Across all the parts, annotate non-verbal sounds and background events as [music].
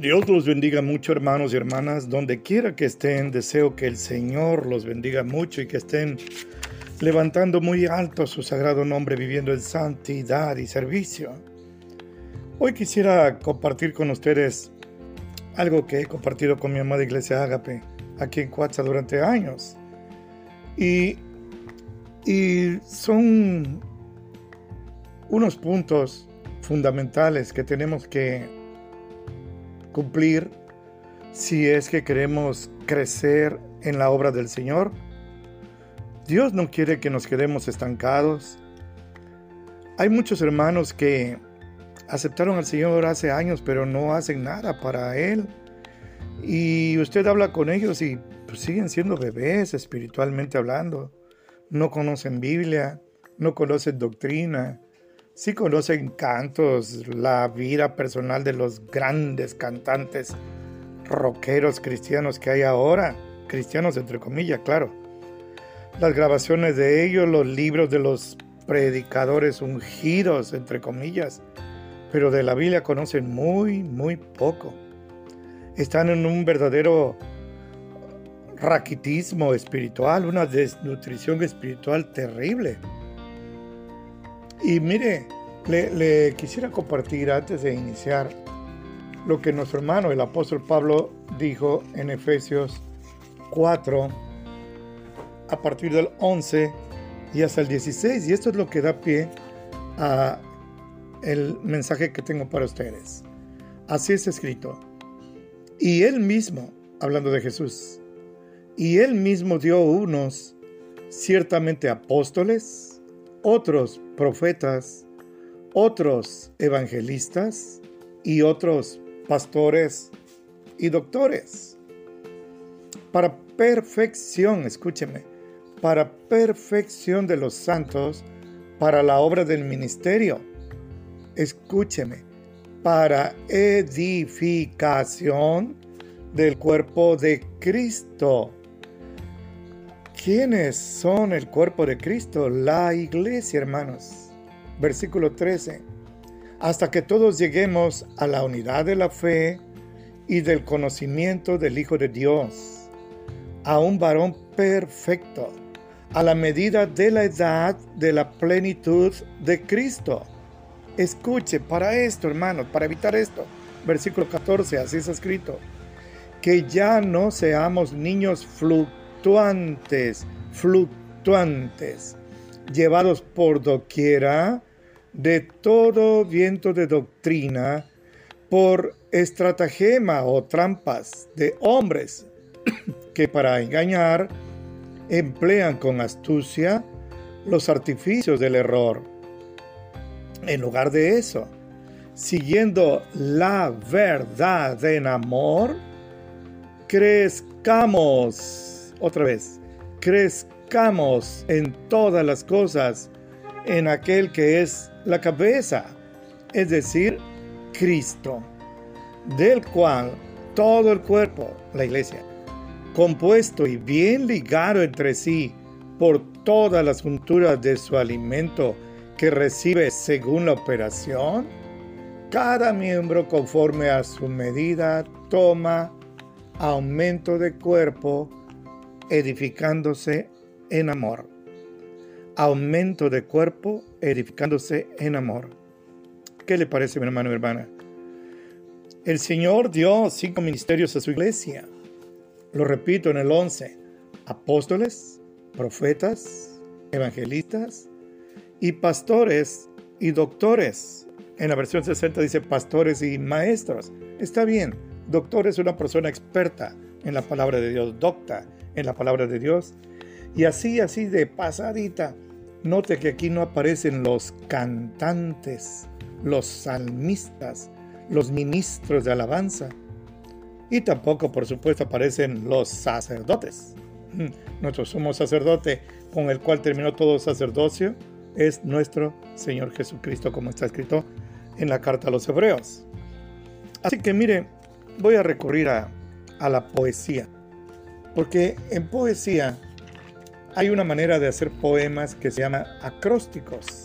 Dios los bendiga mucho, hermanos y hermanas, donde quiera que estén. Deseo que el Señor los bendiga mucho y que estén levantando muy alto su sagrado nombre, viviendo en santidad y servicio. Hoy quisiera compartir con ustedes algo que he compartido con mi amada iglesia Ágape aquí en Cuatza durante años. Y, y son unos puntos fundamentales que tenemos que cumplir si es que queremos crecer en la obra del Señor. Dios no quiere que nos quedemos estancados. Hay muchos hermanos que aceptaron al Señor hace años, pero no hacen nada para Él. Y usted habla con ellos y pues, siguen siendo bebés espiritualmente hablando. No conocen Biblia, no conocen doctrina, sí conocen cantos, la vida personal de los grandes cantantes rockeros cristianos que hay ahora, cristianos entre comillas, claro. Las grabaciones de ellos, los libros de los predicadores ungidos, entre comillas, pero de la Biblia conocen muy, muy poco. Están en un verdadero raquitismo espiritual, una desnutrición espiritual terrible. Y mire, le, quisiera compartir antes de iniciar lo que nuestro hermano, el apóstol Pablo, dijo en Efesios 4, a partir del 11 y hasta el 16. Y esto es lo que da pie a el mensaje que tengo para ustedes. Así es escrito. Y él mismo, hablando de Jesús, y él mismo dio unos ciertamente apóstoles, otros profetas, otros evangelistas y otros pastores y doctores. Para perfección, escúcheme, para perfección de los santos, para la obra del ministerio. Escúcheme, para edificación del cuerpo de Cristo ¿Quiénes son el cuerpo de Cristo? La iglesia, hermanos. Versículo 13. Hasta que todos lleguemos a la unidad de la fe y del conocimiento del Hijo de Dios, a un varón perfecto, a la medida de la edad de la plenitud de Cristo. Escuche, para esto, hermanos, para evitar esto, versículo 14, así es escrito, que ya no seamos niños fluctuantes fluctuantes, fluctuantes, llevados por doquiera de todo viento de doctrina, por estratagema o trampas de hombres [clears throat] que para engañar emplean con astucia los artificios del error. En lugar de eso, siguiendo la verdad en amor, crezcamos otra vez, crezcamos en todas las cosas en aquel que es la cabeza, es decir, Cristo, del cual todo el cuerpo, la iglesia, compuesto y bien ligado entre sí por todas las junturas de su alimento que recibe según la operación, cada miembro conforme a su medida toma aumento de cuerpo edificándose en amor. Aumento de cuerpo, edificándose en amor. ¿Qué le parece, mi hermano y hermana? El Señor dio cinco ministerios a su iglesia. Lo repito en el 11. Apóstoles, profetas, evangelistas y pastores y doctores. En la versión 60 dice pastores y maestros. Está bien, doctor es una persona experta en la palabra de Dios, docta en la palabra de Dios. Y así, así de pasadita, note que aquí no aparecen los cantantes, los salmistas, los ministros de alabanza. Y tampoco, por supuesto, aparecen los sacerdotes. [laughs] Nuestro sumo sacerdote con el cual terminó todo sacerdocio es nuestro Señor Jesucristo, como está escrito en la carta a los hebreos. Así que mire, voy a recurrir a, a la poesía. Porque en poesía hay una manera de hacer poemas que se llama acrósticos.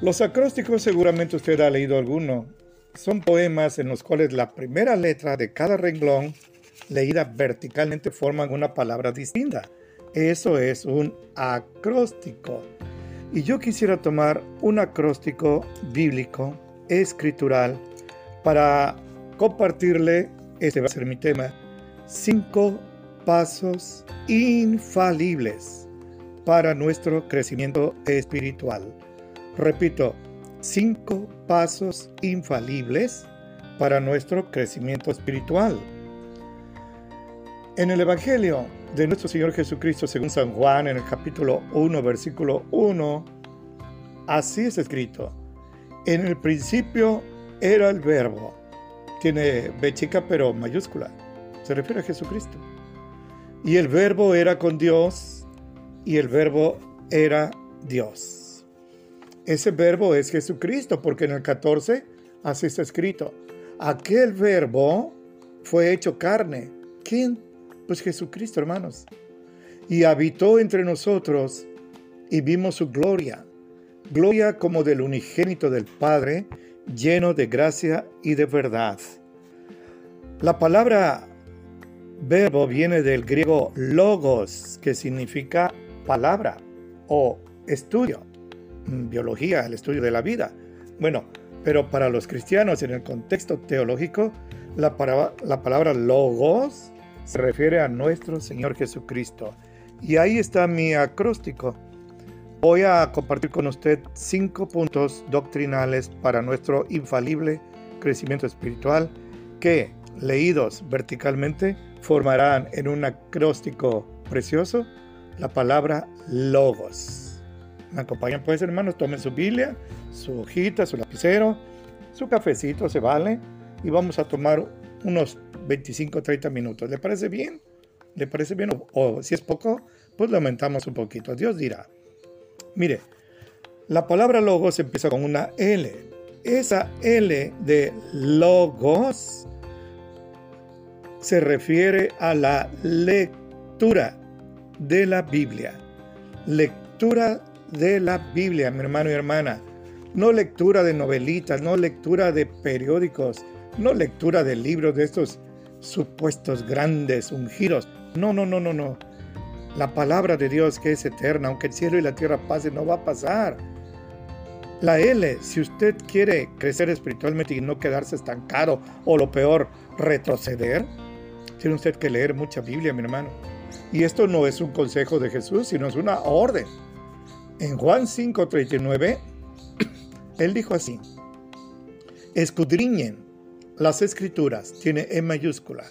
Los acrósticos seguramente usted ha leído alguno son poemas en los cuales la primera letra de cada renglón leída verticalmente forman una palabra distinta. Eso es un acróstico. Y yo quisiera tomar un acróstico bíblico, escritural, para compartirle, este va a ser mi tema, cinco pasos infalibles para nuestro crecimiento espiritual. Repito, cinco pasos infalibles para nuestro crecimiento espiritual. En el Evangelio de nuestro Señor Jesucristo, según San Juan, en el capítulo 1, versículo 1, así es escrito. En el principio era el verbo. Tiene B chica pero mayúscula. Se refiere a Jesucristo. Y el verbo era con Dios y el verbo era Dios. Ese verbo es Jesucristo porque en el 14 así está escrito. Aquel verbo fue hecho carne. ¿Quién? Pues Jesucristo, hermanos. Y habitó entre nosotros y vimos su gloria. Gloria como del unigénito del Padre, lleno de gracia y de verdad. La palabra verbo viene del griego logos, que significa palabra o estudio, mm, biología, el estudio de la vida. Bueno, pero para los cristianos en el contexto teológico, la, la palabra logos se refiere a nuestro Señor Jesucristo. Y ahí está mi acróstico. Voy a compartir con usted cinco puntos doctrinales para nuestro infalible crecimiento espiritual que, leídos verticalmente, formarán en un acróstico precioso la palabra logos. ¿Me acompañan pues hermanos? Tomen su Biblia, su hojita, su lapicero, su cafecito, se vale, y vamos a tomar unos 25 30 minutos. ¿Le parece bien? ¿Le parece bien? O, si es poco, pues lo aumentamos un poquito. Dios dirá. Mire, la palabra logos empieza con una L. Esa L de logos se refiere a la lectura de la Biblia. Lectura de la Biblia, mi hermano y hermana. No lectura de novelitas, no lectura de periódicos, no lectura de libros de estos supuestos grandes ungidos. No, no, no, no, no. La palabra de Dios que es eterna, aunque el cielo y la tierra pasen, no va a pasar. La L, si usted quiere crecer espiritualmente y no quedarse estancado o lo peor, retroceder, tiene usted que leer mucha Biblia, mi hermano. Y esto no es un consejo de Jesús, sino es una orden. En Juan 5:39, [clears throat] él dijo así, escudriñen las escrituras, tiene E mayúscula,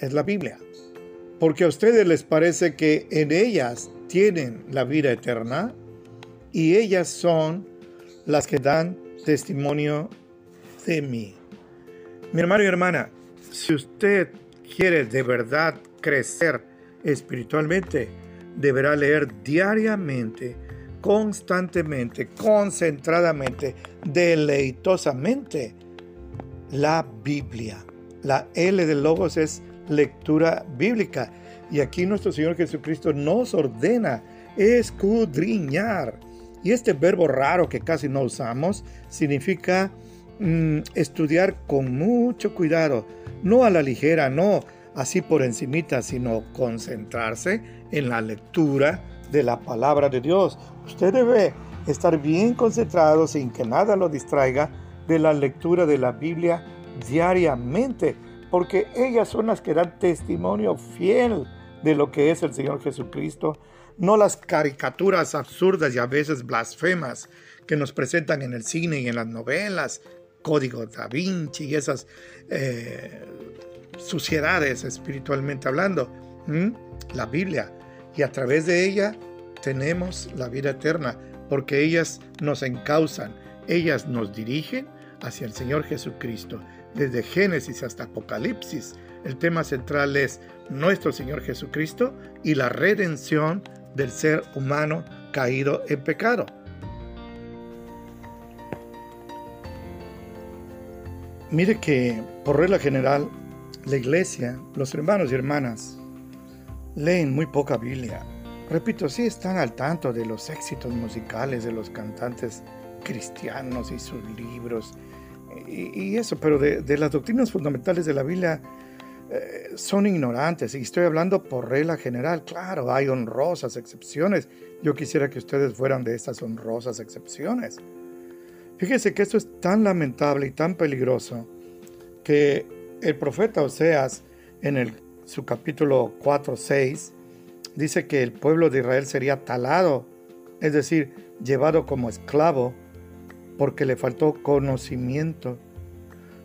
es la Biblia, porque a ustedes les parece que en ellas tienen la vida eterna y ellas son las que dan testimonio de mí. Mi hermano y hermana, si usted quiere de verdad crecer espiritualmente, deberá leer diariamente, constantemente, concentradamente, deleitosamente la Biblia. La L de Logos es lectura bíblica. Y aquí nuestro Señor Jesucristo nos ordena escudriñar. Y este verbo raro que casi no usamos significa mm, estudiar con mucho cuidado, no a la ligera, no así por encimita, sino concentrarse en la lectura de la palabra de Dios. Usted debe estar bien concentrado sin que nada lo distraiga de la lectura de la Biblia diariamente, porque ellas son las que dan testimonio fiel de lo que es el Señor Jesucristo, no las caricaturas absurdas y a veces blasfemas que nos presentan en el cine y en las novelas, Código da Vinci y esas eh, suciedades espiritualmente hablando. La Biblia. Y a través de ella tenemos la vida eterna, porque ellas nos encausan, ellas nos dirigen hacia el Señor Jesucristo. Desde Génesis hasta Apocalipsis, el tema central es nuestro Señor Jesucristo y la redención del ser humano caído en pecado. Mire que, por regla general, la iglesia, los hermanos y hermanas, leen muy poca Biblia. Repito, sí están al tanto de los éxitos musicales de los cantantes cristianos y sus libros, y, eso, pero de, las doctrinas fundamentales de la Biblia eh, son ignorantes. Y estoy hablando por regla general. Claro, hay honrosas excepciones. Yo quisiera que ustedes fueran de estas honrosas excepciones. Fíjense que esto es tan lamentable y tan peligroso que el profeta Oseas en su capítulo 4, 6 dice que el pueblo de Israel sería talado, es decir, llevado como esclavo porque le faltó conocimiento.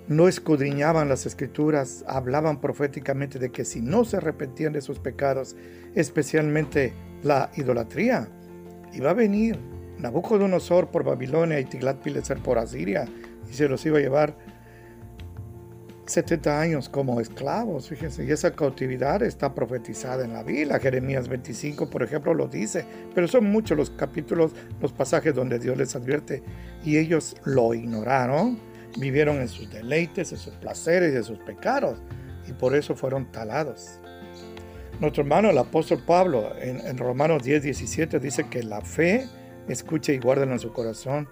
No escudriñaban las escrituras, hablaban proféticamente de que si no se arrepentían de sus pecados, especialmente la idolatría, iba a venir Nabucodonosor por Babilonia y Tiglat-Pileser por Asiria y se los iba a llevar 70 años como esclavos, fíjense, y esa cautividad está profetizada en la Biblia. Jeremías 25, por ejemplo, lo dice, pero son muchos los capítulos, los pasajes donde Dios les advierte y ellos lo ignoraron, vivieron en sus deleites, en sus placeres y en sus pecados, y por eso fueron talados. Nuestro hermano, el apóstol Pablo, en, en Romanos 10, 17, dice que la fe, escucha y guarda en su corazón,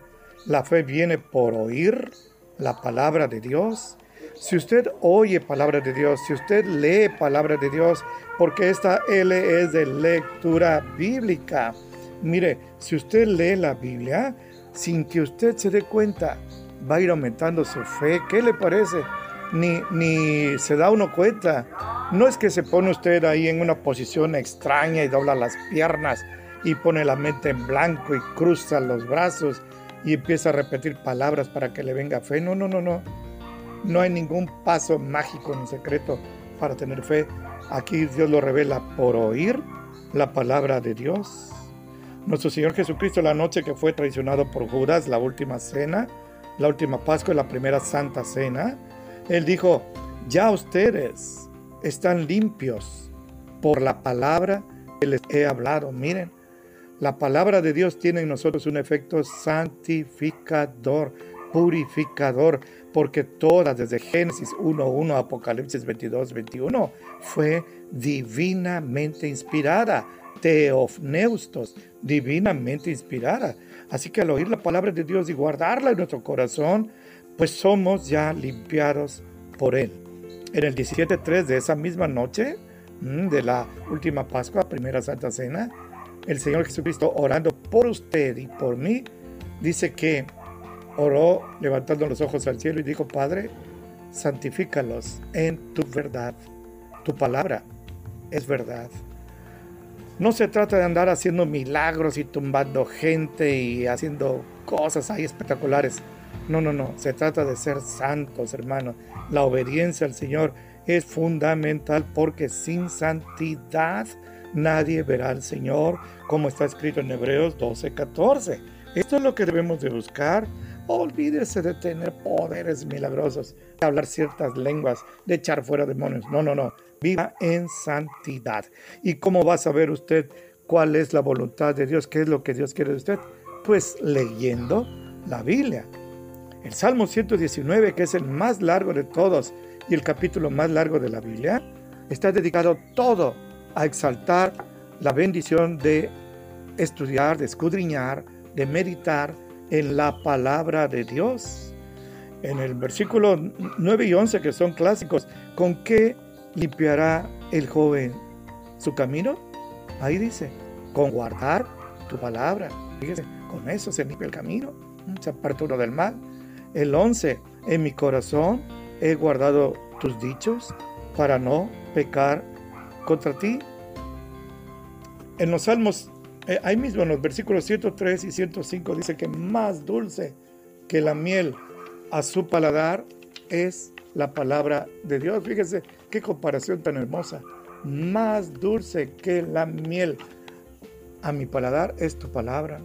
la fe viene por oír la palabra de Dios si usted oye palabra de Dios, si usted lee palabra de Dios, porque esta L es de lectura bíblica. Mire, si usted lee la Biblia, sin que usted se dé cuenta, va a ir aumentando su fe. ¿Qué le parece? Ni, ni se da uno cuenta. No es que se pone usted ahí en una posición extraña y dobla las piernas y pone la mente en blanco y cruza los brazos y empieza a repetir palabras para que le venga fe. No, no, no, no. No hay ningún paso mágico ni secreto para tener fe. Aquí Dios lo revela por oír la palabra de Dios. Nuestro Señor Jesucristo, la noche que fue traicionado por Judas, la última cena, la última Pascua, la primera Santa Cena, Él dijo, ya ustedes están limpios por la palabra que les he hablado. Miren, la palabra de Dios tiene en nosotros un efecto santificador, purificador porque toda, desde Génesis 1.1 a Apocalipsis 22.21, fue divinamente inspirada. Teofneustos, divinamente inspirada. Así que al oír la palabra de Dios y guardarla en nuestro corazón, pues somos ya limpiados por Él. En el 17.3 de esa misma noche, mm, de la última Pascua, primera Santa Cena, el Señor Jesucristo orando por usted y por mí, dice que oró levantando los ojos al cielo y dijo, Padre, santifícalos en tu verdad. Tu palabra es verdad. No se trata de andar haciendo milagros y tumbando gente y haciendo cosas ahí espectaculares. No, no, no. Se trata de ser santos, hermanos. La obediencia al Señor es fundamental porque sin santidad nadie verá al Señor, como está escrito en Hebreos 12, 14. Esto es lo que debemos de buscar Olvídese de tener poderes milagrosos, de hablar ciertas lenguas, de echar fuera demonios. No, no, no. Viva en santidad. ¿Y cómo va a saber usted cuál es la voluntad de Dios? ¿Qué es lo que Dios quiere de usted? Pues leyendo la Biblia. El Salmo 119, que es el más largo de todos y el capítulo más largo de la Biblia, está dedicado todo a exaltar la bendición de estudiar, de escudriñar, de meditar, en la palabra de Dios. En el versículo 9 y 11, que son clásicos, ¿con qué limpiará el joven su camino? Ahí dice, con guardar tu palabra. Fíjese, con eso se limpia el camino, se aparta uno del mal. El 11, en mi corazón he guardado tus dichos para no pecar contra ti. En los Salmos eh, ahí mismo en los versículos 103 y 105 dice que más dulce que la miel a su paladar es la palabra de Dios. Fíjese qué comparación tan hermosa. Más dulce que la miel a mi paladar es tu palabra.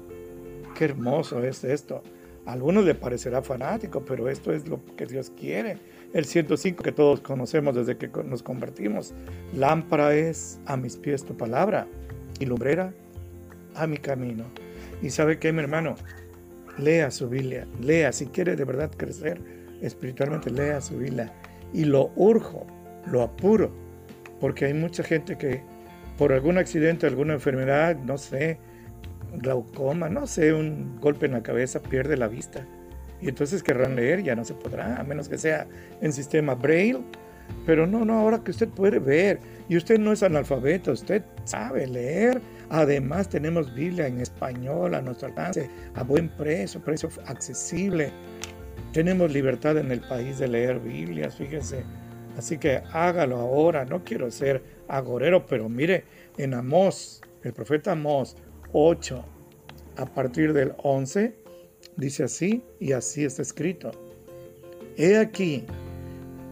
Qué hermoso es esto. A algunos le parecerá fanático, pero esto es lo que Dios quiere. El 105 que todos conocemos desde que nos convertimos. Lámpara es a mis pies tu palabra y lumbrera a mi camino. Y sabe que mi hermano, lea su Biblia, lea, si quiere de verdad crecer espiritualmente, lea su Biblia. Y lo urjo, lo apuro, porque hay mucha gente que por algún accidente, alguna enfermedad, no sé, glaucoma, no sé, un golpe en la cabeza, pierde la vista y entonces querrán leer, ya no se podrá, a menos que sea en sistema Braille. Pero no, no, ahora que usted puede ver y usted no es analfabeto, usted sabe leer. Además tenemos Biblia en español a nuestro alcance, a buen precio, precio accesible. Tenemos libertad en el país de leer Biblias, fíjese. Así que hágalo ahora. No quiero ser agorero, pero mire, en Amós, el profeta Amós 8, a partir del 11, dice así y así está escrito. He aquí,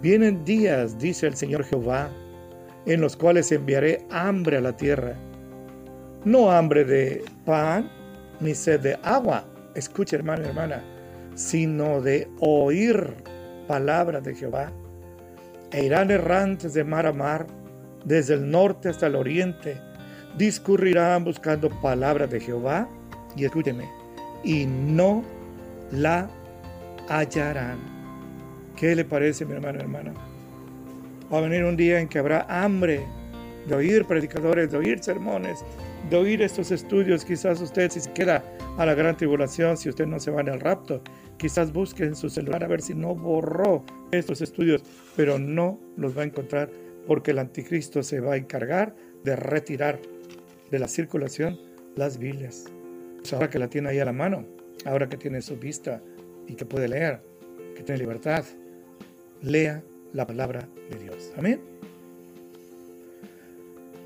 vienen días, dice el Señor Jehová, en los cuales enviaré hambre a la tierra. No hambre de pan ni sed de agua, escucha hermano y hermana, sino de oír palabras de Jehová. E irán errantes de mar a mar, desde el norte hasta el oriente, discurrirán buscando palabras de Jehová, y escúcheme, y no la hallarán. ¿Qué le parece, mi hermano hermana? Va a venir un día en que habrá hambre de oír predicadores, de oír sermones, de oír estos estudios. Quizás usted, si se queda a la gran tribulación, si usted no se va en el rapto, quizás busque en su celular a ver si no borró estos estudios, pero no los va a encontrar porque el anticristo se va a encargar de retirar de la circulación las Biblias. Pues ahora que la tiene ahí a la mano, ahora que tiene su vista y que puede leer, que tiene libertad, lea la palabra de Dios. Amén.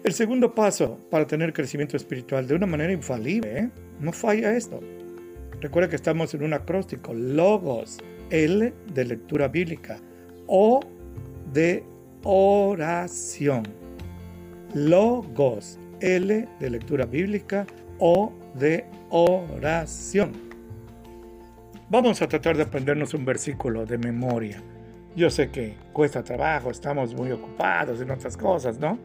El segundo paso para tener crecimiento espiritual de una manera infalible, ¿eh? no falla esto. Recuerda que estamos en un acróstico, logos, L de lectura bíblica, O de oración. Logos, L de lectura bíblica, O de oración. Vamos a tratar de aprendernos un versículo de memoria. Yo sé que cuesta trabajo, estamos muy ocupados en otras cosas, ¿no?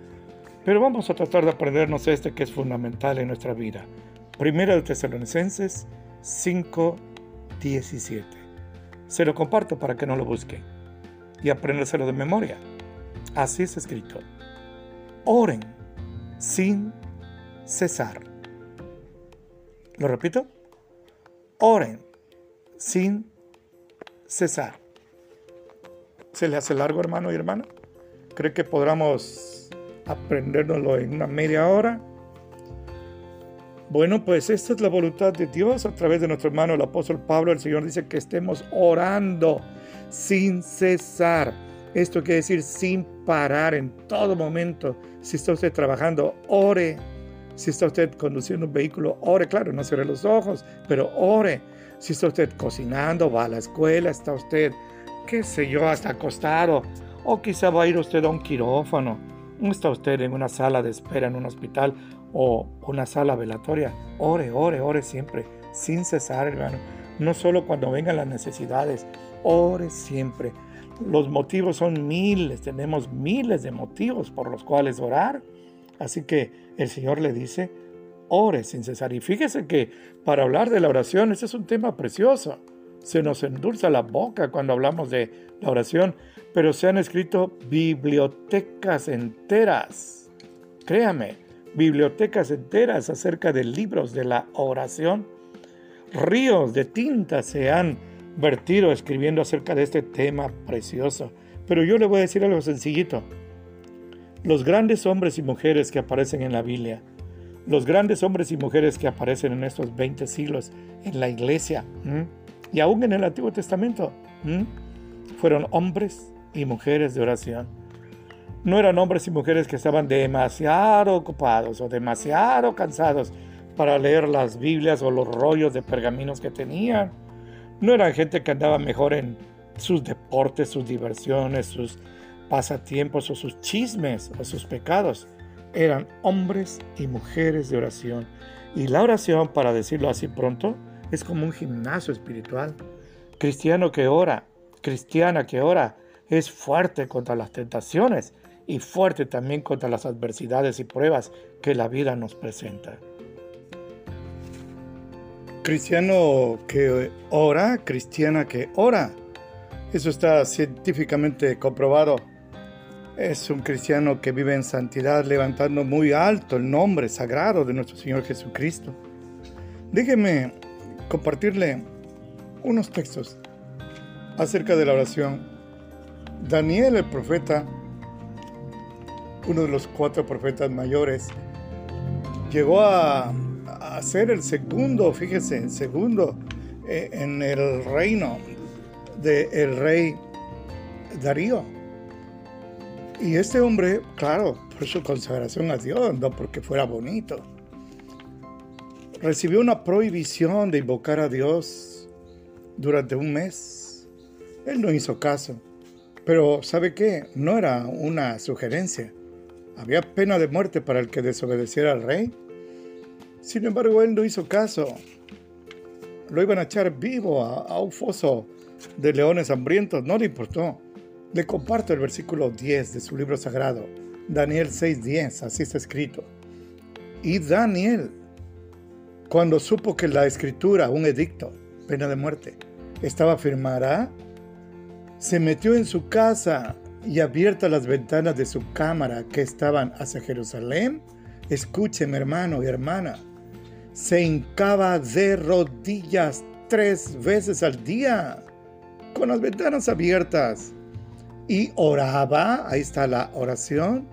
Pero vamos a tratar de aprendernos este que es fundamental en nuestra vida. Primero de Tesalonicenses 5:17. Se lo comparto para que no lo busquen y apréndaselo de memoria. Así es escrito. Oren sin cesar. ¿Lo repito? Oren sin cesar. ¿Se le hace largo, hermano y hermana? ¿Cree que podamos aprendérnoslo en una media hora? Bueno, pues esta es la voluntad de Dios a través de nuestro hermano el apóstol Pablo. El Señor dice que estemos orando sin cesar. Esto quiere decir sin parar en todo momento. Si está usted trabajando, ore. Si está usted conduciendo un vehículo, ore. Claro, no cierre los ojos, pero ore. Si está usted cocinando, va a la escuela, está usted, qué sé yo, hasta acostado. O quizá va a ir usted a un quirófano. Está usted en una sala de espera en un hospital o una sala velatoria, ore, ore, ore siempre, sin cesar, hermano. No solo cuando vengan las necesidades, ore siempre. Los motivos son miles, tenemos miles de motivos por los cuales orar. Así que el Señor le dice, ore sin cesar. Y fíjese que para hablar de la oración, ese es un tema precioso. Se nos endulza la boca cuando hablamos de la oración, pero se han escrito bibliotecas enteras. Créame, bibliotecas enteras acerca de libros de la oración. Ríos de tinta se han vertido escribiendo acerca de este tema precioso. Pero yo le voy a decir algo sencillito. Los grandes hombres y mujeres que aparecen en la Biblia, los grandes hombres y mujeres que aparecen en estos 20 siglos en la iglesia y aún en el Antiguo Testamento, fueron hombres y mujeres de oración. No eran hombres y mujeres que estaban demasiado ocupados o demasiado cansados para leer las Biblias o los rollos de pergaminos que tenían. No eran gente que andaba mejor en sus deportes, sus diversiones, sus pasatiempos o sus chismes o sus pecados. Eran hombres y mujeres de oración. Y la oración, para decirlo así pronto, es como un gimnasio espiritual. Cristiano que ora, cristiana que ora, es fuerte contra las tentaciones y fuerte también contra las adversidades y pruebas que la vida nos presenta. Cristiano que ora, cristiana que ora. Eso está científicamente comprobado. Es un cristiano que vive en santidad, levantando muy alto el nombre sagrado de nuestro Señor Jesucristo. Déjeme compartirle unos textos acerca de la oración. Daniel el profeta, uno de los cuatro profetas mayores, llegó a, ser el segundo, fíjese, el segundo eh, en el reino del rey Darío. Y este hombre, claro, por su consagración a Dios, no porque fuera bonito, recibió una prohibición de invocar a Dios durante un mes. Él no hizo caso. Pero ¿sabe qué? No era una sugerencia. Había pena de muerte para el que desobedeciera al rey. Sin embargo, él no hizo caso. Lo iban a echar vivo a, un foso de leones hambrientos. No le importó. Le comparto el versículo 10 de su libro sagrado. Daniel 6:10, así está escrito. Y Daniel, cuando supo que la escritura, un edicto, pena de muerte, estaba firmada, se metió en su casa y abiertas las ventanas de su cámara que estaban hacia Jerusalén, escúcheme hermano y hermana, se hincaba de rodillas tres veces al día, con las ventanas abiertas, y oraba, ahí está la oración,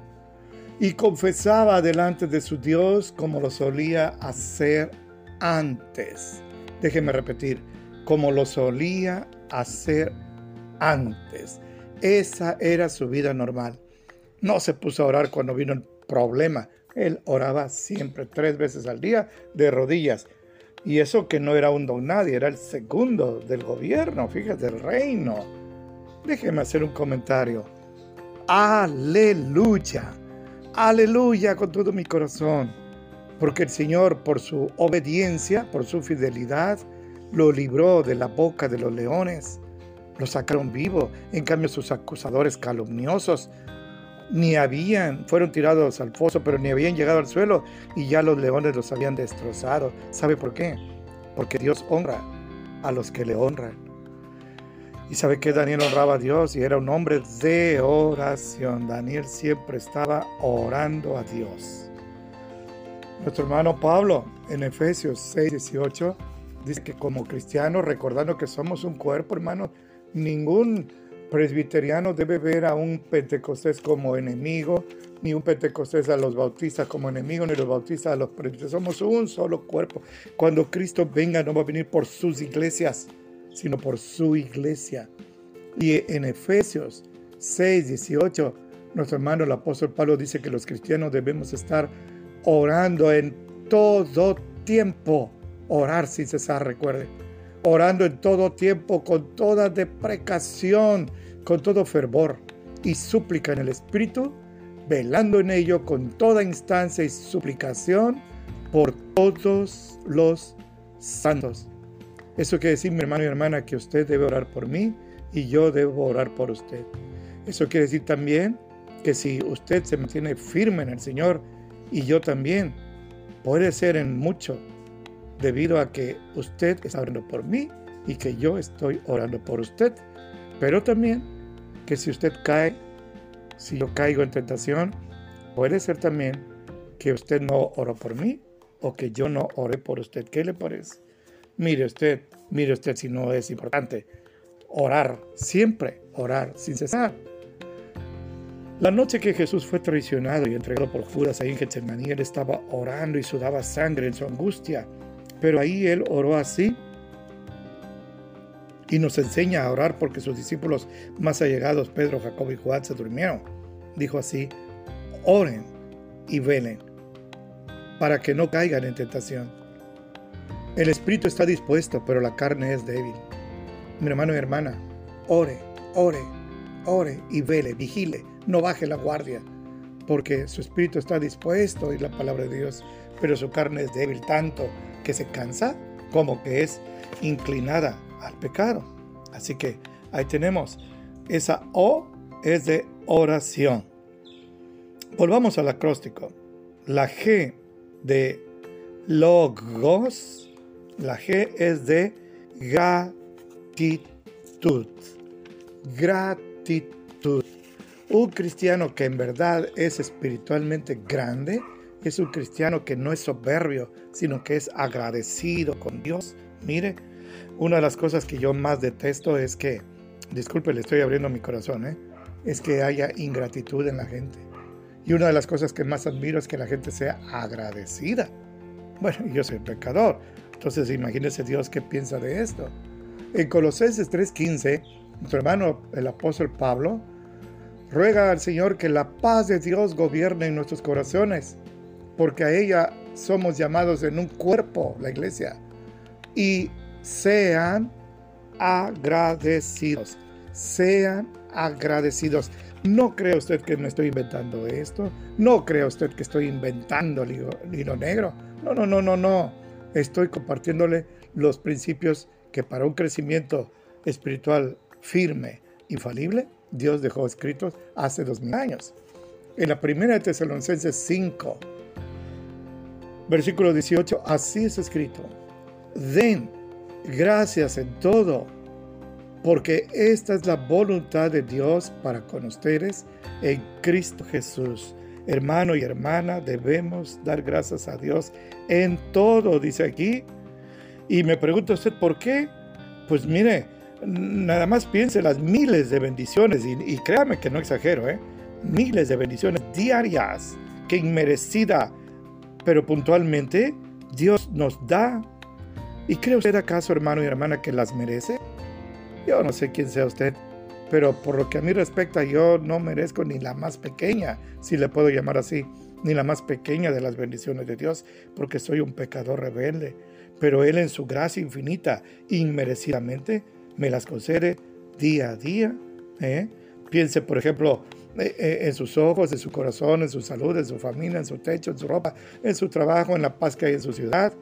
y confesaba delante de su Dios como lo solía hacer antes. Déjeme repetir, como lo solía hacer antes. Esa era su vida normal. No se puso a orar cuando vino el problema. Él oraba siempre, tres veces al día, de rodillas. Y eso que no era un don nadie, era el segundo del gobierno, fíjate, del reino. Déjeme hacer un comentario. Aleluya. Aleluya con todo mi corazón. Porque el Señor, por su obediencia, por su fidelidad, lo libró de la boca de los leones lo sacaron vivo. En cambio, sus acusadores calumniosos ni habían, fueron tirados al foso, pero ni habían llegado al suelo y ya los leones los habían destrozado. ¿Sabe por qué? Porque Dios honra a los que le honran. Y sabe que Daniel honraba a Dios y era un hombre de oración. Daniel siempre estaba orando a Dios. Nuestro hermano Pablo en Efesios 6, 18 dice que como cristianos, recordando que somos un cuerpo, hermano, Ningún presbiteriano debe ver a un pentecostés como enemigo, ni un pentecostés a los bautistas como enemigo, ni los bautistas a los presbiterianos. Somos un solo cuerpo. Cuando Cristo venga no va a venir por sus iglesias, sino por su iglesia. Y en Efesios 6, 18, nuestro hermano el apóstol Pablo dice que los cristianos debemos estar orando en todo tiempo. Orar sin cesar, recuerde orando en todo tiempo, con toda deprecación, con todo fervor y súplica en el Espíritu, velando en ello con toda instancia y suplicación por todos los santos. Eso quiere decir, mi hermano y hermana, que usted debe orar por mí y yo debo orar por usted. Eso quiere decir también que si usted se mantiene firme en el Señor y yo también, puede ser en mucho debido a que usted está orando por mí y que yo estoy orando por usted. Pero también que si usted cae, si yo caigo en tentación, puede ser también que usted no oró por mí o que yo no oré por usted. ¿Qué le parece? Mire usted, mire usted si no es importante. Orar, siempre orar sin cesar. La noche que Jesús fue traicionado y entregado por Judas ahí en Getsemaní, él estaba orando y sudaba sangre en su angustia. Pero ahí él oró así y nos enseña a orar porque sus discípulos más allegados, Pedro, Jacob y Juan, se durmieron. Dijo así, oren y velen para que no caigan en tentación. El espíritu está dispuesto, pero la carne es débil. Mi hermano y hermana, ore, ore, ore y vele, vigile, no baje la guardia, porque su espíritu está dispuesto y la palabra de Dios, pero su carne es débil tanto que se cansa como que es inclinada al pecado. Así que ahí tenemos, esa O es de oración. Volvamos al acróstico. La G de logos, la G es de gratitud. Gratitud. Un cristiano que en verdad es espiritualmente grande, es un cristiano que no es soberbio, sino que es agradecido con Dios. Mire, una de las cosas que yo más detesto es que disculpe, le estoy abriendo mi corazón, ¿eh? es que haya ingratitud en la gente. Y una de las cosas que más admiro es que la gente sea agradecida. Bueno, [laughs] yo soy pecador, entonces imagínese Dios qué piensa de esto. En Colosenses 3:15, nuestro hermano el apóstol Pablo ruega al Señor que la paz de Dios gobierne en nuestros corazones, porque a ella somos llamados en un cuerpo, la iglesia, y sean agradecidos, sean agradecidos. No cree usted que me estoy inventando esto, no cree usted que estoy inventando el hilo negro. No, no, no, no, no. Estoy compartiéndole los principios que para un crecimiento espiritual firme, infalible, Dios dejó escritos hace dos mil años. En la primera de Tesalonicenses 5, versículo 18, así es escrito. Den gracias en todo, porque esta es la voluntad de Dios para con ustedes en Cristo Jesús. Hermano y hermana, debemos dar gracias a Dios en todo, dice aquí. Y me pregunta usted por qué. Pues mire, nada más piense las miles de bendiciones, y, créame que no exagero, ¿eh? miles de bendiciones diarias que inmerecida, pero puntualmente Dios nos da. ¿Y cree usted acaso, hermano y hermana, que las merece? Yo no sé quién sea usted, pero por lo que a mí respecta, yo no merezco ni la más pequeña, si le puedo llamar así, ni la más pequeña de las bendiciones de Dios, porque soy un pecador rebelde. Pero Él en su gracia infinita, inmerecidamente, me las concede día a día. ¿eh? Piense, por ejemplo, eh, eh, en sus ojos, en su corazón, en su salud, en su familia, en su techo, en su ropa, en su trabajo, en la paz que hay en su ciudad.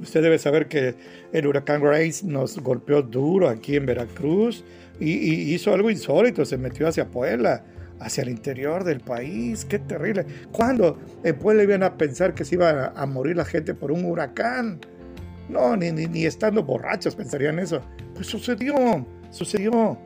Usted debe saber que el huracán Grace nos golpeó duro aquí en Veracruz y, hizo algo insólito, se metió hacia Puebla, hacia el interior del país. Qué terrible. ¿Cuándo en Puebla iban a pensar que se iba a, morir la gente por un huracán? No, ni, ni, ni estando borrachos pensarían eso. Pues sucedió, sucedió.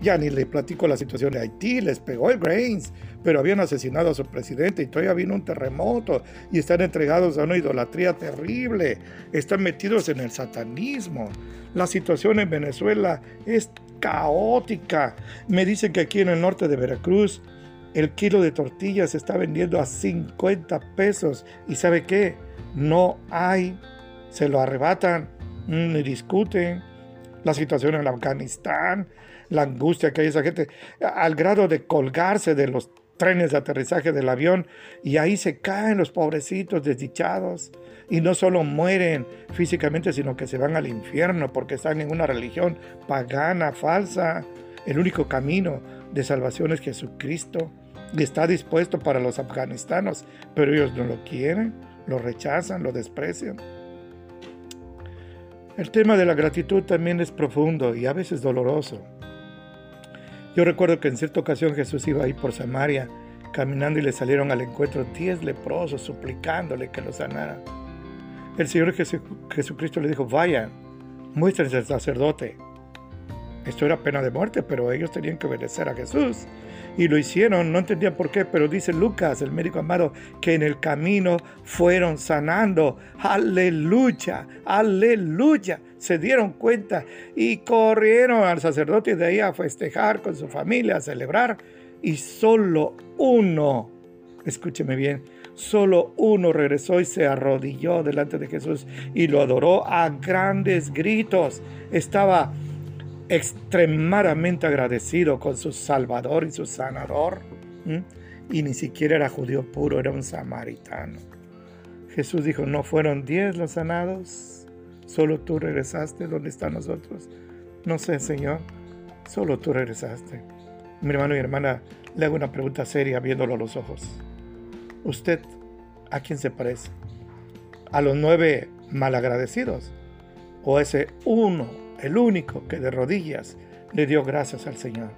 Ya ni le platico la situación de Haití, les pegó el Grains, pero habían asesinado a su presidente y todavía vino un terremoto y están entregados a una idolatría terrible, están metidos en el satanismo. La situación en Venezuela es caótica. Me dicen que aquí en el norte de Veracruz el kilo de tortillas se está vendiendo a 50 pesos y ¿sabe qué? No hay, se lo arrebatan, ni discuten. La situación en Afganistán, la angustia que hay esa gente, al grado de colgarse de los trenes de aterrizaje del avión y ahí se caen los pobrecitos desdichados y no solo mueren físicamente, sino que se van al infierno porque están en una religión pagana, falsa. El único camino de salvación es Jesucristo y está dispuesto para los afganistanos, pero ellos no lo quieren, lo rechazan, lo desprecian. El tema de la gratitud también es profundo y a veces doloroso. Yo recuerdo que en cierta ocasión Jesús iba ahí por Samaria, caminando y le salieron al encuentro diez leprosos suplicándole que lo sanara. El Señor Jesucristo le dijo, vayan, muéstrense al sacerdote. Esto era pena de muerte, pero ellos tenían que obedecer a Jesús. Y lo hicieron, no entendían por qué, pero dice Lucas, el médico amado, que en el camino fueron sanando. Aleluya, aleluya. Se dieron cuenta y corrieron al sacerdote de ahí a festejar con su familia, a celebrar. Y solo uno, escúcheme bien, solo uno regresó y se arrodilló delante de Jesús y lo adoró a grandes gritos. Estaba extremadamente agradecido con su Salvador y su Sanador. Y ni siquiera era judío puro, era un samaritano. Jesús dijo, no fueron diez los sanados, solo tú regresaste, ¿dónde están nosotros? No sé, Señor, solo tú regresaste. Mi hermano y hermana, le hago una pregunta seria viéndolo a los ojos. ¿Usted a quién se parece? ¿A los nueve malagradecidos? ¿O ese uno el único que de rodillas le dio gracias al Señor.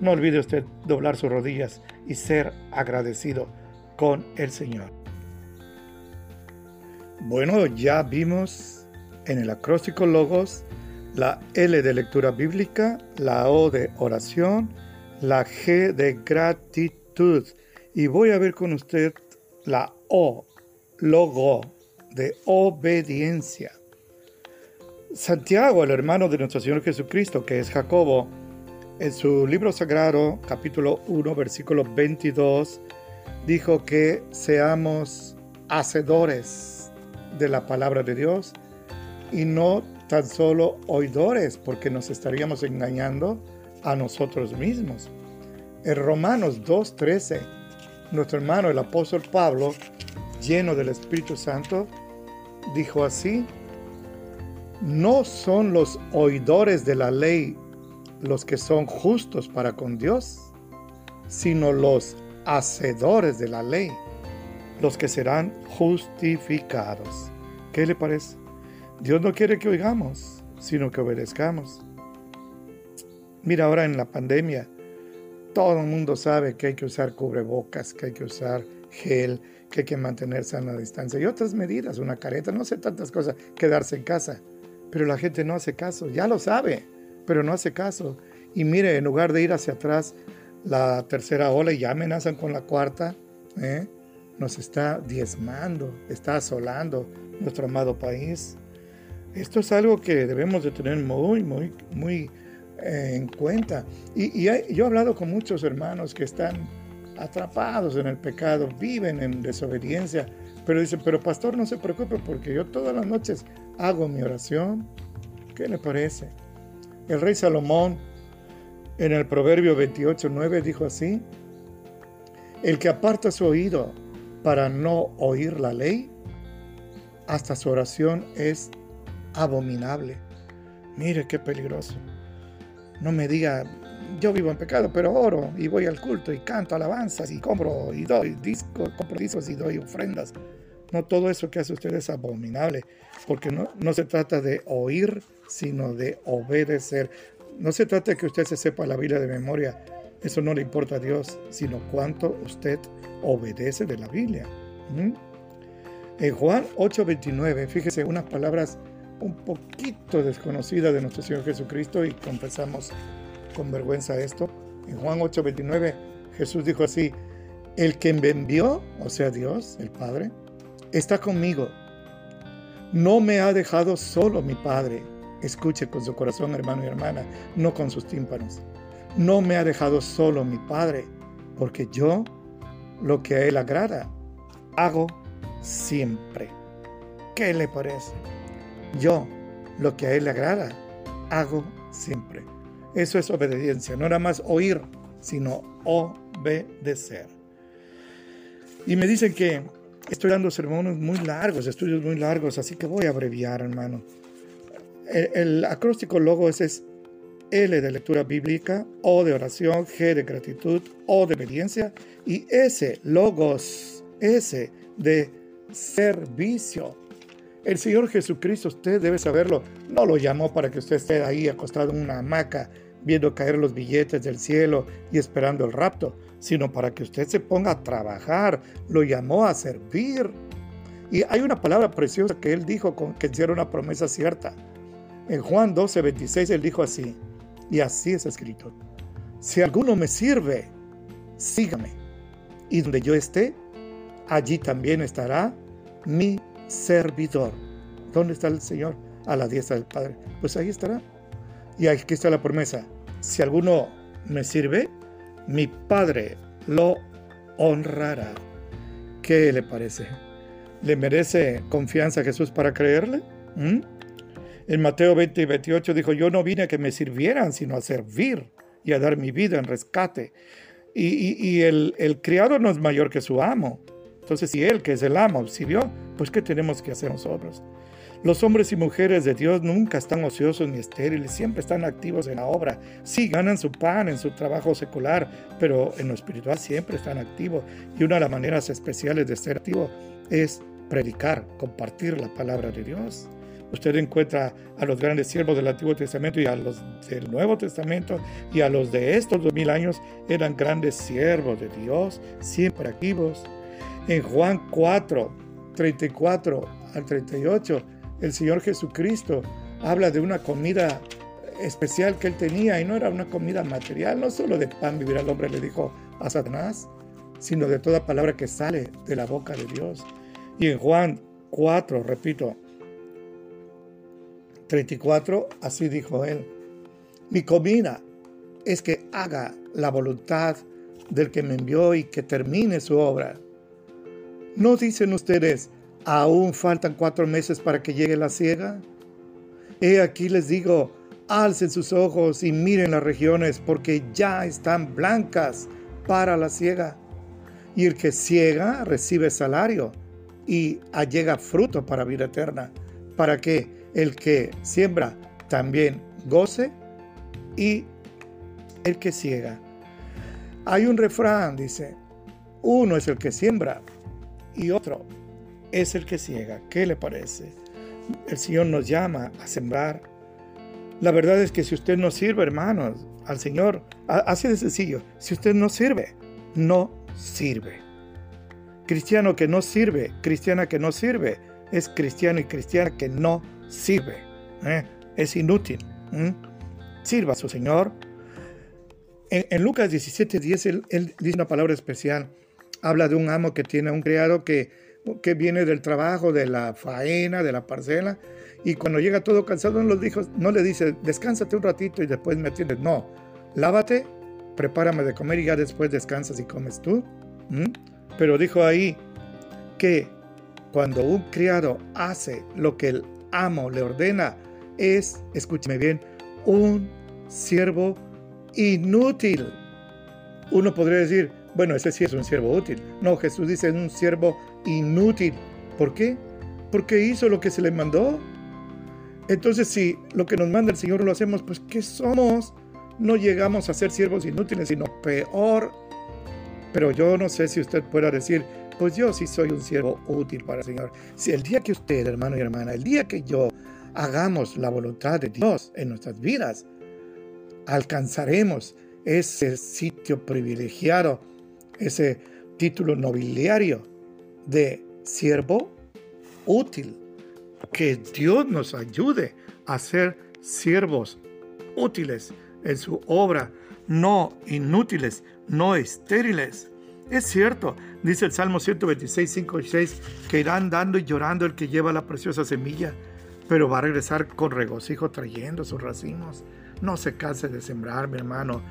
No olvide usted doblar sus rodillas y ser agradecido con el Señor. Bueno, ya vimos en el acróstico Logos la L de lectura bíblica, la O de oración, la G de gratitud. Y voy a ver con usted la O, logo, de obediencia. Santiago, el hermano de nuestro Señor Jesucristo, que es Jacobo, en su libro sagrado, capítulo 1, versículo 22, dijo que seamos hacedores de la palabra de Dios y no tan solo oidores, porque nos estaríamos engañando a nosotros mismos. En Romanos 2.13, nuestro hermano el apóstol Pablo, lleno del Espíritu Santo, dijo así, no son los oidores de la ley los que son justos para con Dios, sino los hacedores de la ley, los que serán justificados. ¿Qué le parece? Dios no quiere que oigamos, sino que obedezcamos. Mira, ahora en la pandemia, todo el mundo sabe que hay que usar cubrebocas, que hay que usar gel, que hay que mantenerse a la distancia y otras medidas, una careta, no sé tantas cosas, quedarse en casa. Pero la gente no hace caso, ya lo sabe, pero no hace caso. Y mire, en lugar de ir hacia atrás, la tercera ola y ya amenazan con la cuarta, ¿eh? nos está diezmando, está asolando nuestro amado país. Esto es algo que debemos de tener muy, muy, muy eh, en cuenta. Y, yo he hablado con muchos hermanos que están atrapados en el pecado, viven en desobediencia, pero dicen, pero pastor, no se preocupe porque yo todas las noches hago mi oración. ¿Qué le parece? El rey Salomón en el Proverbio 28.9 dijo así, el que aparta su oído para no oír la ley, hasta su oración es abominable. Mire qué peligroso. No me diga, yo vivo en pecado, pero oro y voy al culto y canto alabanzas y compro y doy discos, compro discos y doy ofrendas. No todo eso que hace usted es abominable, porque no, no se trata de oír, sino de obedecer. No se trata de que usted se sepa la Biblia de memoria, eso no le importa a Dios, sino cuánto usted obedece de la Biblia. En Juan 8:29, fíjese unas palabras un poquito desconocidas de nuestro Señor Jesucristo y confesamos con vergüenza esto. En Juan 8:29 Jesús dijo así, el que me envió, o sea Dios, el Padre, está conmigo. No me ha dejado solo mi Padre. Escuche con su corazón, hermano y hermana, no con sus tímpanos. No me ha dejado solo mi Padre, porque yo lo que a Él agrada, hago siempre. ¿Qué le parece? Yo lo que a Él le agrada, hago siempre. Eso es obediencia, no era más oír, sino obedecer. Y me dicen que estoy dando sermones muy largos, estudios muy largos, así que voy a abreviar, hermano. El, acróstico logos es L de lectura bíblica, O de oración, G de gratitud, O de obediencia y S, logos, S de servicio. El Señor Jesucristo, usted debe saberlo, no lo llamó para que usted esté ahí acostado en una hamaca viendo caer los billetes del cielo y esperando el rapto, sino para que usted se ponga a trabajar. Lo llamó a servir. Y hay una palabra preciosa que él dijo que era una promesa cierta. En Juan 12, 26 él dijo así, y así es escrito, si alguno me sirve, sígame, y donde yo esté, allí también estará mi servidor. ¿Dónde está el Señor? A la diestra del Padre. Pues ahí estará. Y aquí está la promesa. Si alguno me sirve, mi Padre lo honrará. ¿Qué le parece? ¿Le merece confianza a Jesús para creerle? ¿Mm? En Mateo 20 y 28 dijo, yo no vine a que me sirvieran, sino a servir y a dar mi vida en rescate. Y, el, el criado no es mayor que su amo. Entonces, si él, que es el amo, sirvió, pues ¿qué tenemos que hacer nosotros? Los hombres y mujeres de Dios nunca están ociosos ni estériles, siempre están activos en la obra. Sí, ganan su pan en su trabajo secular, pero en lo espiritual siempre están activos. Y una de las maneras especiales de ser activo es predicar, compartir la palabra de Dios. Usted encuentra a los grandes siervos del Antiguo Testamento y a los del Nuevo Testamento y a los de estos dos mil años eran grandes siervos de Dios, siempre activos. En Juan 4, 34 al 38, el Señor Jesucristo habla de una comida especial que él tenía y no era una comida material, no solo de pan vivir el hombre, le dijo a Satanás, sino de toda palabra que sale de la boca de Dios. Y en Juan 4, repito, 34, así dijo él, mi comida es que haga la voluntad del que me envió y que termine su obra. ¿No dicen ustedes, aún faltan cuatro meses para que llegue la ciega? He aquí les digo, alcen sus ojos y miren las regiones, porque ya están blancas para la ciega. Y el que ciega recibe salario y allega fruto para vida eterna, para que el que siembra también goce y el que ciega. Hay un refrán, dice, uno es el que siembra y otro es el que ciega. ¿Qué le parece? El Señor nos llama a sembrar. La verdad es que si usted no sirve, hermanos, al Señor, así de sencillo, si usted no sirve, no sirve. Cristiano que no sirve, cristiana que no sirve, es cristiano y cristiana que no sirve. ¿eh? Es inútil. Sirva a su Señor. En, Lucas 17, 10, él, él, dice una palabra especial. Habla de un amo que tiene un criado que, que viene del trabajo, de la faena, de la parcela, y cuando llega todo cansado no, dijo, no le dice, descánsate un ratito y después me atiendes. No, lávate, prepárame de comer y ya después descansas y comes tú. Pero dijo ahí que cuando un criado hace lo que el amo le ordena, es, escúcheme bien, un siervo inútil. Uno podría decir, bueno, ese sí es un siervo útil. No, Jesús dice es un siervo inútil. ¿Por qué? Porque hizo lo que se le mandó. Entonces, si lo que nos manda el Señor lo hacemos, pues ¿qué somos? No llegamos a ser siervos inútiles, sino peor. Pero yo no sé si usted pueda decir, pues yo sí soy un siervo útil para el Señor. Si el día que usted, hermano y hermana, el día que yo hagamos la voluntad de Dios en nuestras vidas, alcanzaremos ese sitio privilegiado, ese título nobiliario de siervo útil. Que Dios nos ayude a ser siervos útiles en su obra, no inútiles, no estériles. Es cierto, dice el Salmo 126, 5 y 6, que irán dando y llorando el que lleva la preciosa semilla, pero va a regresar con regocijo trayendo sus racimos. No se canse de sembrar, mi hermano.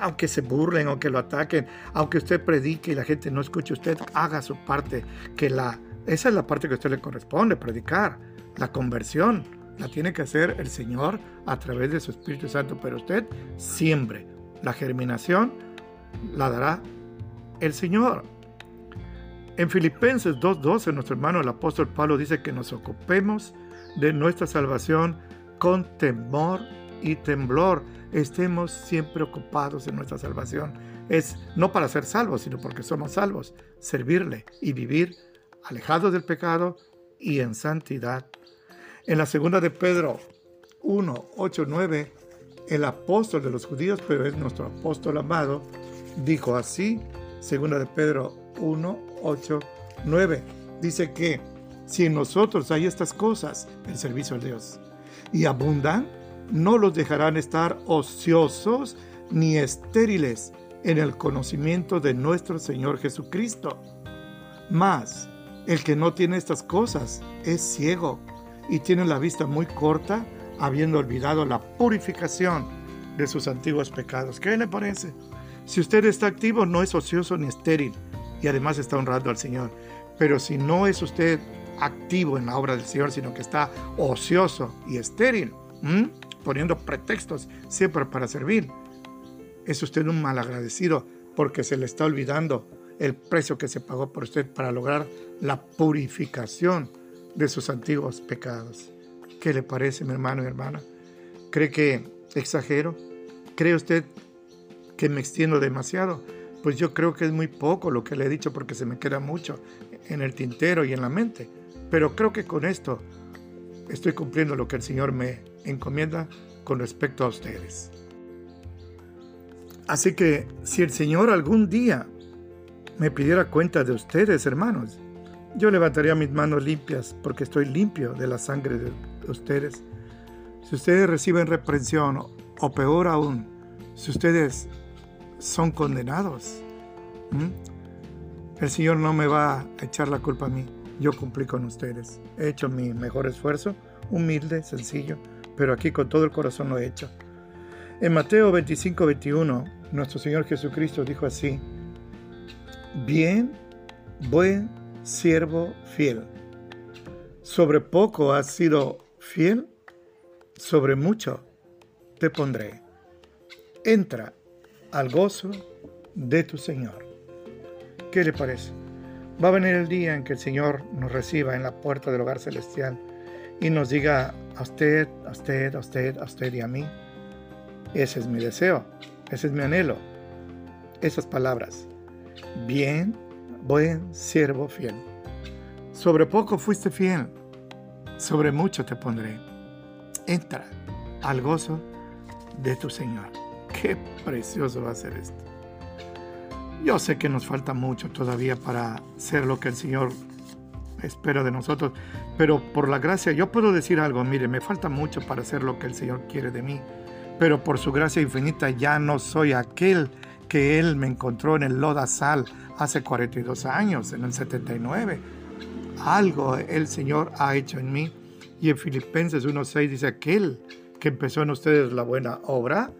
Aunque se burlen, aunque lo ataquen, aunque usted predique y la gente no escuche, usted haga su parte, que la, esa es la parte que a usted le corresponde, predicar, la conversión, la tiene que hacer el Señor a través de su Espíritu Santo, pero usted siempre la germinación la dará el Señor. En Filipenses 2.12 nuestro hermano el apóstol Pablo dice que nos ocupemos de nuestra salvación con temor y temblor. Estemos siempre ocupados en nuestra salvación. Es no para ser salvos, sino porque somos salvos. Servirle y vivir alejados del pecado y en santidad. En la segunda de Pedro 1, 8, 9, el apóstol de los judíos, pero es nuestro apóstol amado, dijo así, segunda de Pedro 1, 8, 9. Dice que si en nosotros hay estas cosas, el servicio a Dios, y abundan, no los dejarán estar ociosos ni estériles en el conocimiento de nuestro Señor Jesucristo. Mas, el que no tiene estas cosas es ciego y tiene la vista muy corta, habiendo olvidado la purificación de sus antiguos pecados. ¿Qué le parece? Si usted está activo, no es ocioso ni estéril y además está honrando al Señor. Pero si no es usted activo en la obra del Señor, sino que está ocioso y estéril, poniendo pretextos siempre para servir. Es usted un malagradecido porque se le está olvidando el precio que se pagó por usted para lograr la purificación de sus antiguos pecados. ¿Qué le parece, mi hermano y hermana? ¿Cree que exagero? ¿Cree usted que me extiendo demasiado? Pues yo creo que es muy poco lo que le he dicho porque se me queda mucho en el tintero y en la mente. Pero creo que con esto estoy cumpliendo lo que el Señor me encomienda con respecto a ustedes. Así que si el Señor algún día me pidiera cuenta de ustedes, hermanos, yo levantaría mis manos limpias porque estoy limpio de la sangre de ustedes. Si ustedes reciben reprensión o peor aún, si ustedes son condenados, el Señor no me va a echar la culpa a mí yo cumplí con ustedes. He hecho mi mejor esfuerzo, humilde, sencillo, pero aquí con todo el corazón lo he hecho. En Mateo 25, 21, nuestro Señor Jesucristo dijo así, bien, buen siervo fiel. Sobre poco has sido fiel, sobre mucho te pondré. Entra al gozo de tu Señor. ¿Qué le parece? Va a venir el día en que el Señor nos reciba en la puerta del hogar celestial y nos diga a usted, a usted, a usted, a usted y a mí. Ese es mi deseo, ese es mi anhelo. Esas palabras. Bien, buen siervo fiel. Sobre poco fuiste fiel, sobre mucho te pondré. Entra al gozo de tu Señor. Qué precioso va a ser esto. Yo sé que nos falta mucho todavía para ser lo que el Señor espera de nosotros, pero por la gracia yo puedo decir algo, mire, me falta mucho para ser lo que el Señor quiere de mí, pero por su gracia infinita ya no soy aquel que Él me encontró en el Lodazal hace 42 años, en el 79. Algo el Señor ha hecho en mí. Y en Filipenses 1.6 dice, aquel que empezó en ustedes la buena obra,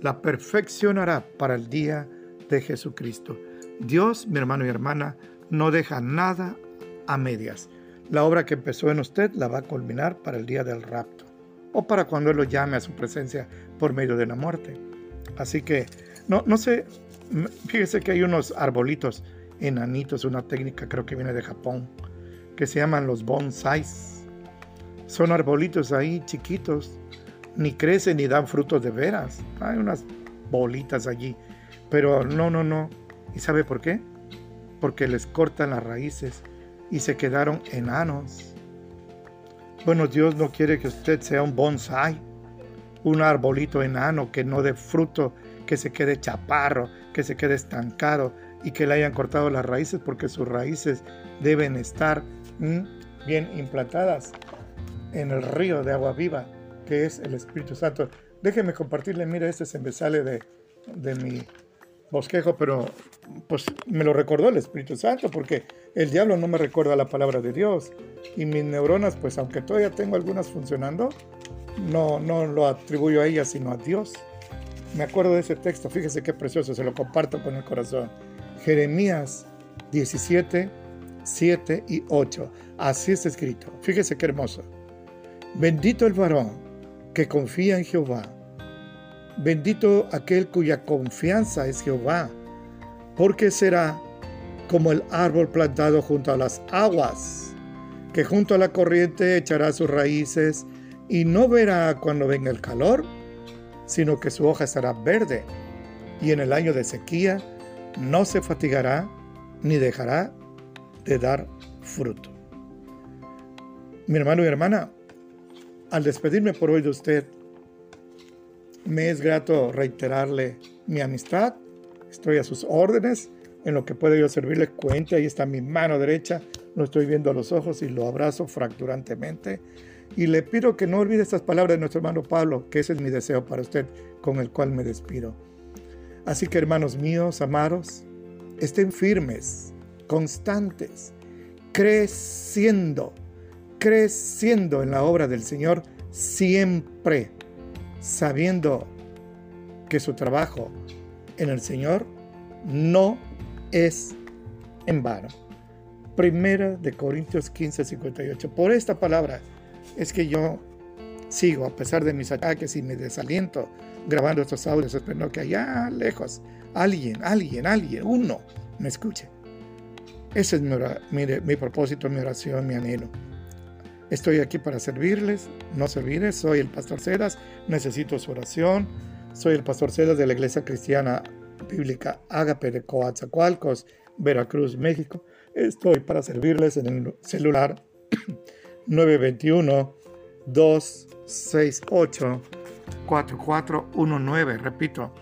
la perfeccionará para el día de Jesucristo. Dios, mi hermano y hermana, no deja nada a medias. La obra que empezó en usted la va a culminar para el día del rapto o para cuando Él lo llame a su presencia por medio de la muerte. Así que, no, no sé, fíjese que hay unos arbolitos enanitos, una técnica creo que viene de Japón, que se llaman los bonsais. Son arbolitos ahí chiquitos, ni crecen ni dan frutos de veras. Hay unas bolitas allí pero no, no, no. ¿Y sabe por qué? Porque les cortan las raíces y se quedaron enanos. Bueno, Dios no quiere que usted sea un bonsai, un arbolito enano que no dé fruto, que se quede chaparro, que se quede estancado y que le hayan cortado las raíces porque sus raíces deben estar mm, bien implantadas en el río de agua viva que es el Espíritu Santo. Déjeme compartirle, mire, este me sale de, de mi bosquejo, pero pues me lo recordó el Espíritu Santo, porque el diablo no me recuerda la palabra de Dios. Y mis neuronas, pues aunque todavía tengo algunas funcionando, no, no lo atribuyo a ellas, sino a Dios. Me acuerdo de ese texto, fíjese qué precioso, se lo comparto con el corazón. Jeremías 17, 7 y 8. Así está escrito. Fíjese qué hermoso. Bendito el varón que confía en Jehová Bendito aquel cuya confianza es Jehová, porque será como el árbol plantado junto a las aguas, que junto a la corriente echará sus raíces y no verá cuando venga el calor, sino que su hoja estará verde, y en el año de sequía no se fatigará ni dejará de dar fruto. Mi hermano y hermana, al despedirme por hoy de usted, me es grato reiterarle mi amistad. Estoy a sus órdenes. En lo que pueda yo servirle, cuente. Ahí está mi mano derecha. Lo estoy viendo a los ojos y lo abrazo fracturantemente. Y le pido que no olvide estas palabras de nuestro hermano Pablo, que ese es mi deseo para usted, con el cual me despido. Así que hermanos míos, amados, estén firmes, constantes, creciendo, creciendo en la obra del Señor siempre sabiendo que su trabajo en el Señor no es en vano. Primera de Corintios 15, 58. Por esta palabra es que yo sigo, a pesar de mis ataques y mi desaliento, grabando estos audios, esperando que allá lejos alguien, alguien, alguien, uno me escuche. Ese es mi, mi propósito, mi oración, mi anhelo. Estoy aquí para servirles, no se olviden, soy el pastor Cedas, necesito su oración. Soy el pastor Cedas de la Iglesia Cristiana Bíblica Ágape de Coatzacoalcos, Veracruz, México. Estoy para servirles en el celular 921 268 4419. Repito,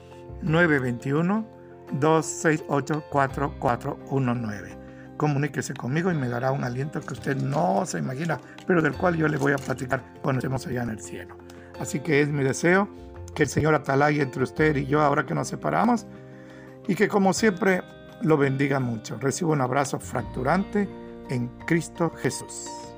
921 268 4419 comuníquese conmigo y me dará un aliento que usted no se imagina, pero del cual yo le voy a platicar cuando estemos allá en el cielo. Así que es mi deseo que el Señor atalaye entre usted y yo ahora que nos separamos y que como siempre lo bendiga mucho. Recibo un abrazo fracturante en Cristo Jesús.